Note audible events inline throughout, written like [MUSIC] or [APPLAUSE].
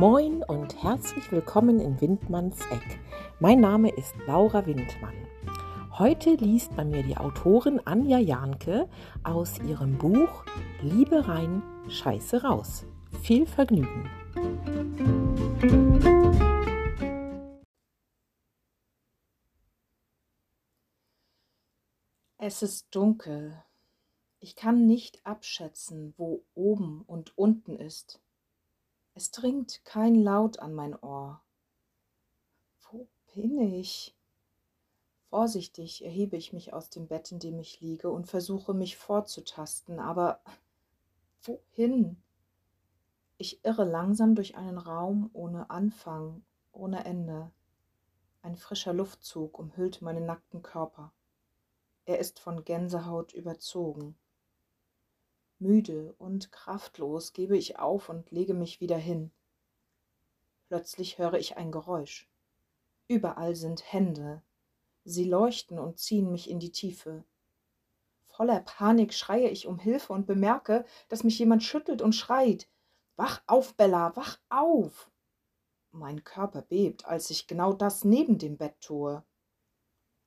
Moin und herzlich willkommen in Windmanns Eck. Mein Name ist Laura Windmann. Heute liest bei mir die Autorin Anja Jahnke aus ihrem Buch Liebe rein, Scheiße raus. Viel Vergnügen. Es ist dunkel. Ich kann nicht abschätzen, wo oben und unten ist. Es dringt kein Laut an mein Ohr. Wo bin ich? Vorsichtig erhebe ich mich aus dem Bett, in dem ich liege, und versuche mich vorzutasten, aber wohin? Ich irre langsam durch einen Raum ohne Anfang, ohne Ende. Ein frischer Luftzug umhüllt meinen nackten Körper. Er ist von Gänsehaut überzogen. Müde und kraftlos gebe ich auf und lege mich wieder hin. Plötzlich höre ich ein Geräusch. Überall sind Hände. Sie leuchten und ziehen mich in die Tiefe. Voller Panik schreie ich um Hilfe und bemerke, dass mich jemand schüttelt und schreit. Wach auf, Bella, wach auf! Mein Körper bebt, als ich genau das neben dem Bett tue.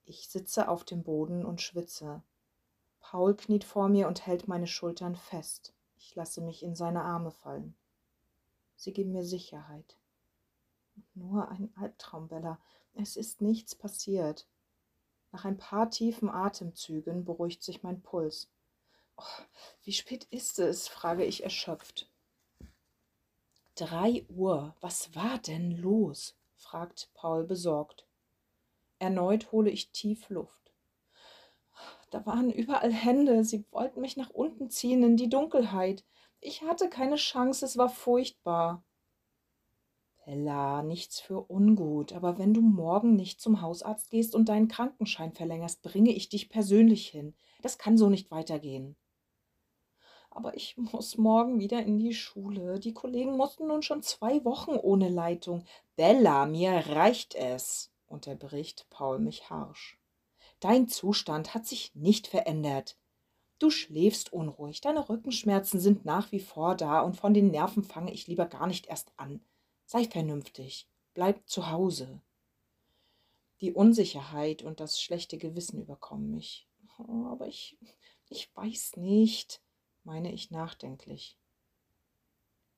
Ich sitze auf dem Boden und schwitze. Paul kniet vor mir und hält meine Schultern fest. Ich lasse mich in seine Arme fallen. Sie geben mir Sicherheit. Nur ein Albtraum, Bella. Es ist nichts passiert. Nach ein paar tiefen Atemzügen beruhigt sich mein Puls. Oh, wie spät ist es? frage ich erschöpft. Drei Uhr. Was war denn los? fragt Paul besorgt. Erneut hole ich tief Luft. Da waren überall Hände, sie wollten mich nach unten ziehen in die Dunkelheit. Ich hatte keine Chance, es war furchtbar. Bella, nichts für ungut, aber wenn du morgen nicht zum Hausarzt gehst und deinen Krankenschein verlängerst, bringe ich dich persönlich hin. Das kann so nicht weitergehen. Aber ich muss morgen wieder in die Schule. Die Kollegen mussten nun schon zwei Wochen ohne Leitung. Bella, mir reicht es, unterbricht Paul mich harsch. Dein Zustand hat sich nicht verändert. Du schläfst unruhig, deine Rückenschmerzen sind nach wie vor da und von den Nerven fange ich lieber gar nicht erst an. Sei vernünftig, bleib zu Hause. Die Unsicherheit und das schlechte Gewissen überkommen mich. Oh, aber ich, ich weiß nicht, meine ich nachdenklich.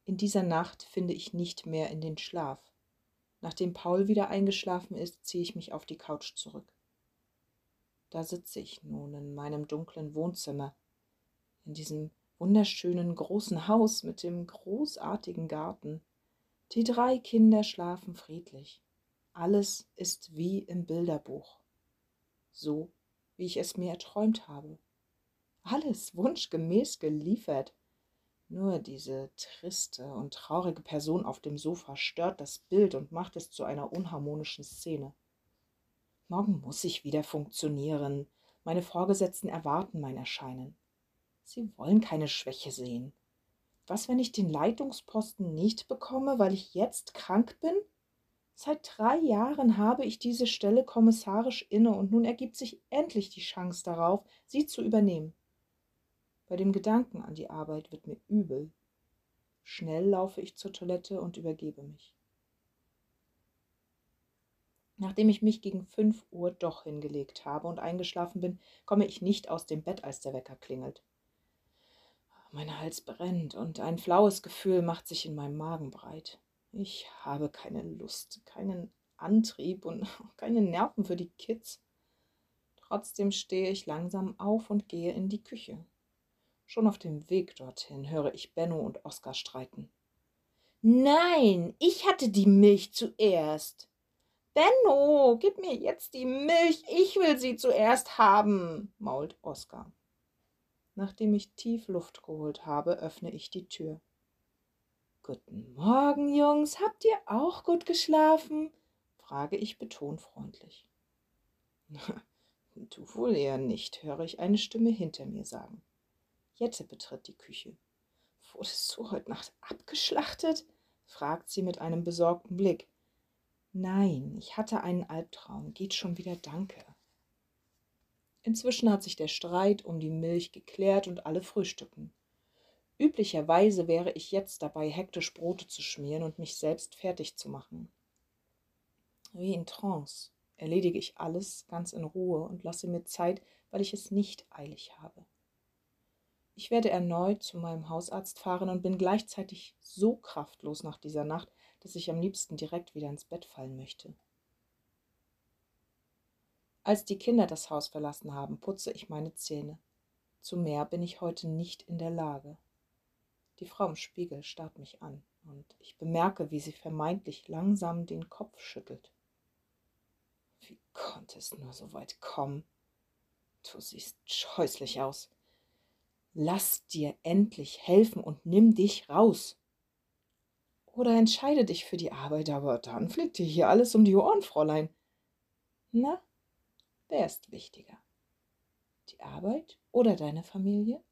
In dieser Nacht finde ich nicht mehr in den Schlaf. Nachdem Paul wieder eingeschlafen ist, ziehe ich mich auf die Couch zurück. Da sitze ich nun in meinem dunklen Wohnzimmer, in diesem wunderschönen großen Haus mit dem großartigen Garten. Die drei Kinder schlafen friedlich. Alles ist wie im Bilderbuch. So, wie ich es mir erträumt habe. Alles wunschgemäß geliefert. Nur diese triste und traurige Person auf dem Sofa stört das Bild und macht es zu einer unharmonischen Szene. Morgen muss ich wieder funktionieren. Meine Vorgesetzten erwarten mein Erscheinen. Sie wollen keine Schwäche sehen. Was, wenn ich den Leitungsposten nicht bekomme, weil ich jetzt krank bin? Seit drei Jahren habe ich diese Stelle kommissarisch inne und nun ergibt sich endlich die Chance darauf, sie zu übernehmen. Bei dem Gedanken an die Arbeit wird mir übel. Schnell laufe ich zur Toilette und übergebe mich. Nachdem ich mich gegen fünf Uhr doch hingelegt habe und eingeschlafen bin, komme ich nicht aus dem Bett, als der Wecker klingelt. Mein Hals brennt und ein flaues Gefühl macht sich in meinem Magen breit. Ich habe keine Lust, keinen Antrieb und [LAUGHS] keine Nerven für die Kids. Trotzdem stehe ich langsam auf und gehe in die Küche. Schon auf dem Weg dorthin höre ich Benno und Oskar streiten. Nein, ich hatte die Milch zuerst. Benno, gib mir jetzt die Milch, ich will sie zuerst haben, mault Oskar. Nachdem ich tief Luft geholt habe, öffne ich die Tür. Guten Morgen, Jungs, habt ihr auch gut geschlafen? frage ich betont freundlich. du [LAUGHS] wohl eher nicht, höre ich eine Stimme hinter mir sagen. Jette betritt die Küche. Wurdest du heute Nacht abgeschlachtet? fragt sie mit einem besorgten Blick. Nein, ich hatte einen Albtraum. Geht schon wieder, danke. Inzwischen hat sich der Streit um die Milch geklärt und alle frühstücken. Üblicherweise wäre ich jetzt dabei, hektisch Brote zu schmieren und mich selbst fertig zu machen. Wie in Trance erledige ich alles ganz in Ruhe und lasse mir Zeit, weil ich es nicht eilig habe. Ich werde erneut zu meinem Hausarzt fahren und bin gleichzeitig so kraftlos nach dieser Nacht, dass ich am liebsten direkt wieder ins Bett fallen möchte. Als die Kinder das Haus verlassen haben, putze ich meine Zähne. Zu mehr bin ich heute nicht in der Lage. Die Frau im Spiegel starrt mich an und ich bemerke, wie sie vermeintlich langsam den Kopf schüttelt. Wie konnte es nur so weit kommen? Du siehst scheußlich aus. Lass dir endlich helfen und nimm dich raus. Oder entscheide dich für die Arbeit, aber dann fliegt dir hier alles um die Ohren, Fräulein. Na, wer ist wichtiger? Die Arbeit oder deine Familie?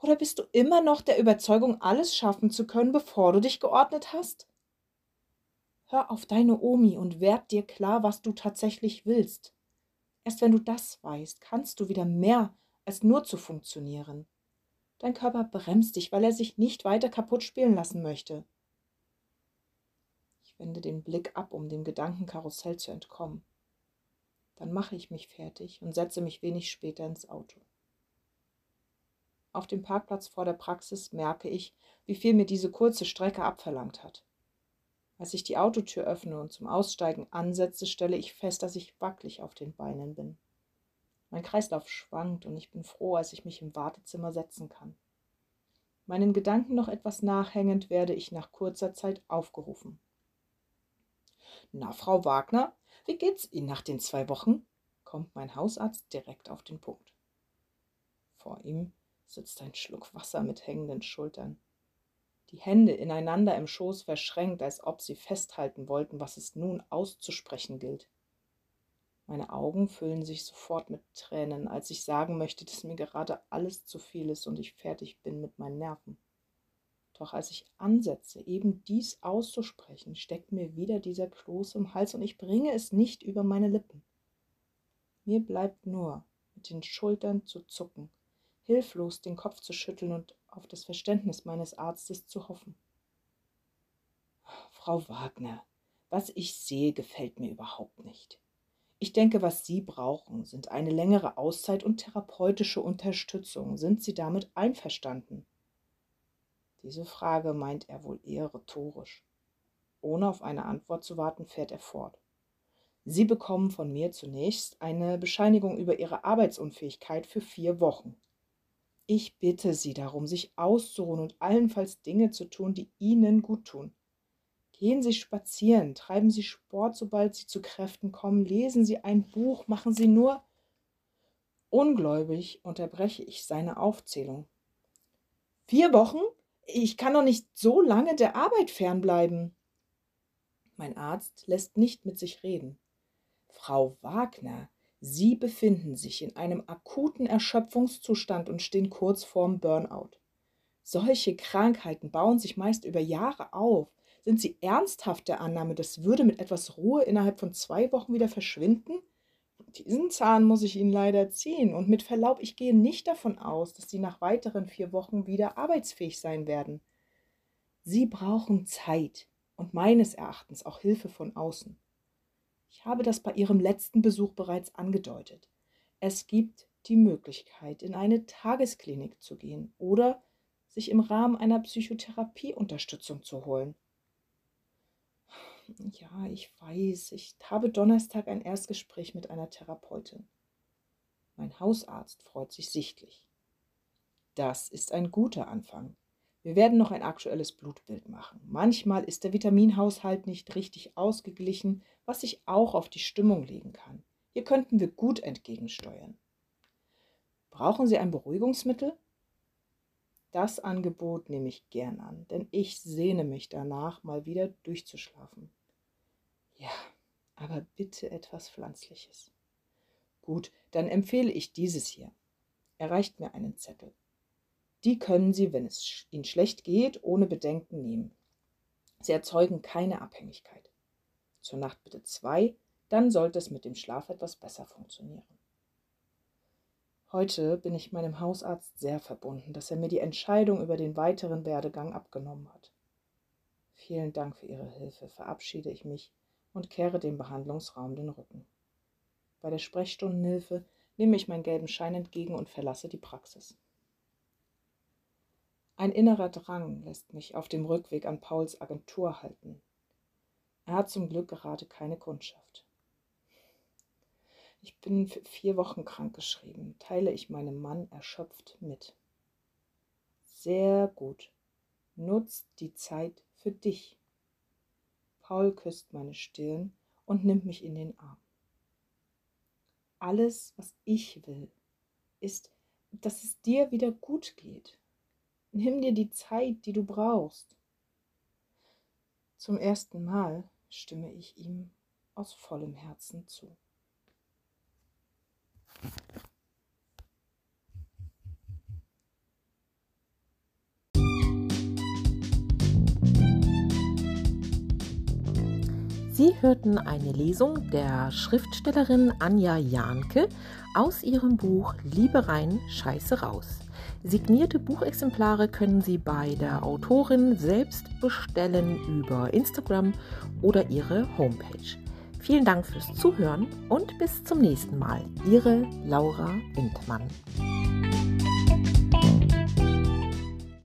Oder bist du immer noch der Überzeugung, alles schaffen zu können, bevor du dich geordnet hast? Hör auf deine Omi und werd dir klar, was du tatsächlich willst. Erst wenn du das weißt, kannst du wieder mehr als nur zu funktionieren. Dein Körper bremst dich, weil er sich nicht weiter kaputt spielen lassen möchte. Wende den Blick ab, um dem Gedankenkarussell zu entkommen. Dann mache ich mich fertig und setze mich wenig später ins Auto. Auf dem Parkplatz vor der Praxis merke ich, wie viel mir diese kurze Strecke abverlangt hat. Als ich die Autotür öffne und zum Aussteigen ansetze, stelle ich fest, dass ich wackelig auf den Beinen bin. Mein Kreislauf schwankt und ich bin froh, als ich mich im Wartezimmer setzen kann. Meinen Gedanken noch etwas nachhängend werde ich nach kurzer Zeit aufgerufen. Na, Frau Wagner, wie geht's Ihnen nach den zwei Wochen? kommt mein Hausarzt direkt auf den Punkt. Vor ihm sitzt ein Schluck Wasser mit hängenden Schultern. Die Hände ineinander im Schoß verschränkt, als ob sie festhalten wollten, was es nun auszusprechen gilt. Meine Augen füllen sich sofort mit Tränen, als ich sagen möchte, dass mir gerade alles zu viel ist und ich fertig bin mit meinen Nerven. Doch als ich ansetze, eben dies auszusprechen, steckt mir wieder dieser Kloß im Hals und ich bringe es nicht über meine Lippen. Mir bleibt nur, mit den Schultern zu zucken, hilflos den Kopf zu schütteln und auf das Verständnis meines Arztes zu hoffen. Frau Wagner, was ich sehe, gefällt mir überhaupt nicht. Ich denke, was Sie brauchen, sind eine längere Auszeit und therapeutische Unterstützung. Sind Sie damit einverstanden? Diese Frage meint er wohl eher rhetorisch. Ohne auf eine Antwort zu warten, fährt er fort. Sie bekommen von mir zunächst eine Bescheinigung über Ihre Arbeitsunfähigkeit für vier Wochen. Ich bitte Sie darum, sich auszuruhen und allenfalls Dinge zu tun, die Ihnen gut tun. Gehen Sie spazieren, treiben Sie Sport, sobald Sie zu Kräften kommen, lesen Sie ein Buch, machen Sie nur. Ungläubig unterbreche ich seine Aufzählung. Vier Wochen? Ich kann doch nicht so lange der Arbeit fernbleiben. Mein Arzt lässt nicht mit sich reden. Frau Wagner, Sie befinden sich in einem akuten Erschöpfungszustand und stehen kurz vorm Burnout. Solche Krankheiten bauen sich meist über Jahre auf. Sind Sie ernsthaft der Annahme, das würde mit etwas Ruhe innerhalb von zwei Wochen wieder verschwinden? Diesen Zahn muss ich Ihnen leider ziehen. Und mit Verlaub, ich gehe nicht davon aus, dass Sie nach weiteren vier Wochen wieder arbeitsfähig sein werden. Sie brauchen Zeit und meines Erachtens auch Hilfe von außen. Ich habe das bei Ihrem letzten Besuch bereits angedeutet. Es gibt die Möglichkeit, in eine Tagesklinik zu gehen oder sich im Rahmen einer Psychotherapie Unterstützung zu holen. Ja, ich weiß, ich habe Donnerstag ein Erstgespräch mit einer Therapeutin. Mein Hausarzt freut sich sichtlich. Das ist ein guter Anfang. Wir werden noch ein aktuelles Blutbild machen. Manchmal ist der Vitaminhaushalt nicht richtig ausgeglichen, was sich auch auf die Stimmung legen kann. Hier könnten wir gut entgegensteuern. Brauchen Sie ein Beruhigungsmittel? Das Angebot nehme ich gern an, denn ich sehne mich danach, mal wieder durchzuschlafen. Ja, aber bitte etwas Pflanzliches. Gut, dann empfehle ich dieses hier. Er reicht mir einen Zettel. Die können Sie, wenn es Ihnen schlecht geht, ohne Bedenken nehmen. Sie erzeugen keine Abhängigkeit. Zur Nacht bitte zwei, dann sollte es mit dem Schlaf etwas besser funktionieren. Heute bin ich meinem Hausarzt sehr verbunden, dass er mir die Entscheidung über den weiteren Werdegang abgenommen hat. Vielen Dank für Ihre Hilfe, verabschiede ich mich und kehre dem Behandlungsraum den Rücken. Bei der Sprechstundenhilfe nehme ich meinen gelben Schein entgegen und verlasse die Praxis. Ein innerer Drang lässt mich auf dem Rückweg an Pauls Agentur halten. Er hat zum Glück gerade keine Kundschaft. Ich bin für vier Wochen krankgeschrieben, teile ich meinem Mann erschöpft mit. Sehr gut. Nutz die Zeit für dich. Paul küsst meine Stirn und nimmt mich in den Arm. Alles, was ich will, ist, dass es dir wieder gut geht. Nimm dir die Zeit, die du brauchst. Zum ersten Mal stimme ich ihm aus vollem Herzen zu. Sie hörten eine Lesung der Schriftstellerin Anja Jahnke aus ihrem Buch Liebe rein, Scheiße raus. Signierte Buchexemplare können Sie bei der Autorin selbst bestellen über Instagram oder ihre Homepage. Vielen Dank fürs Zuhören und bis zum nächsten Mal. Ihre Laura Windmann.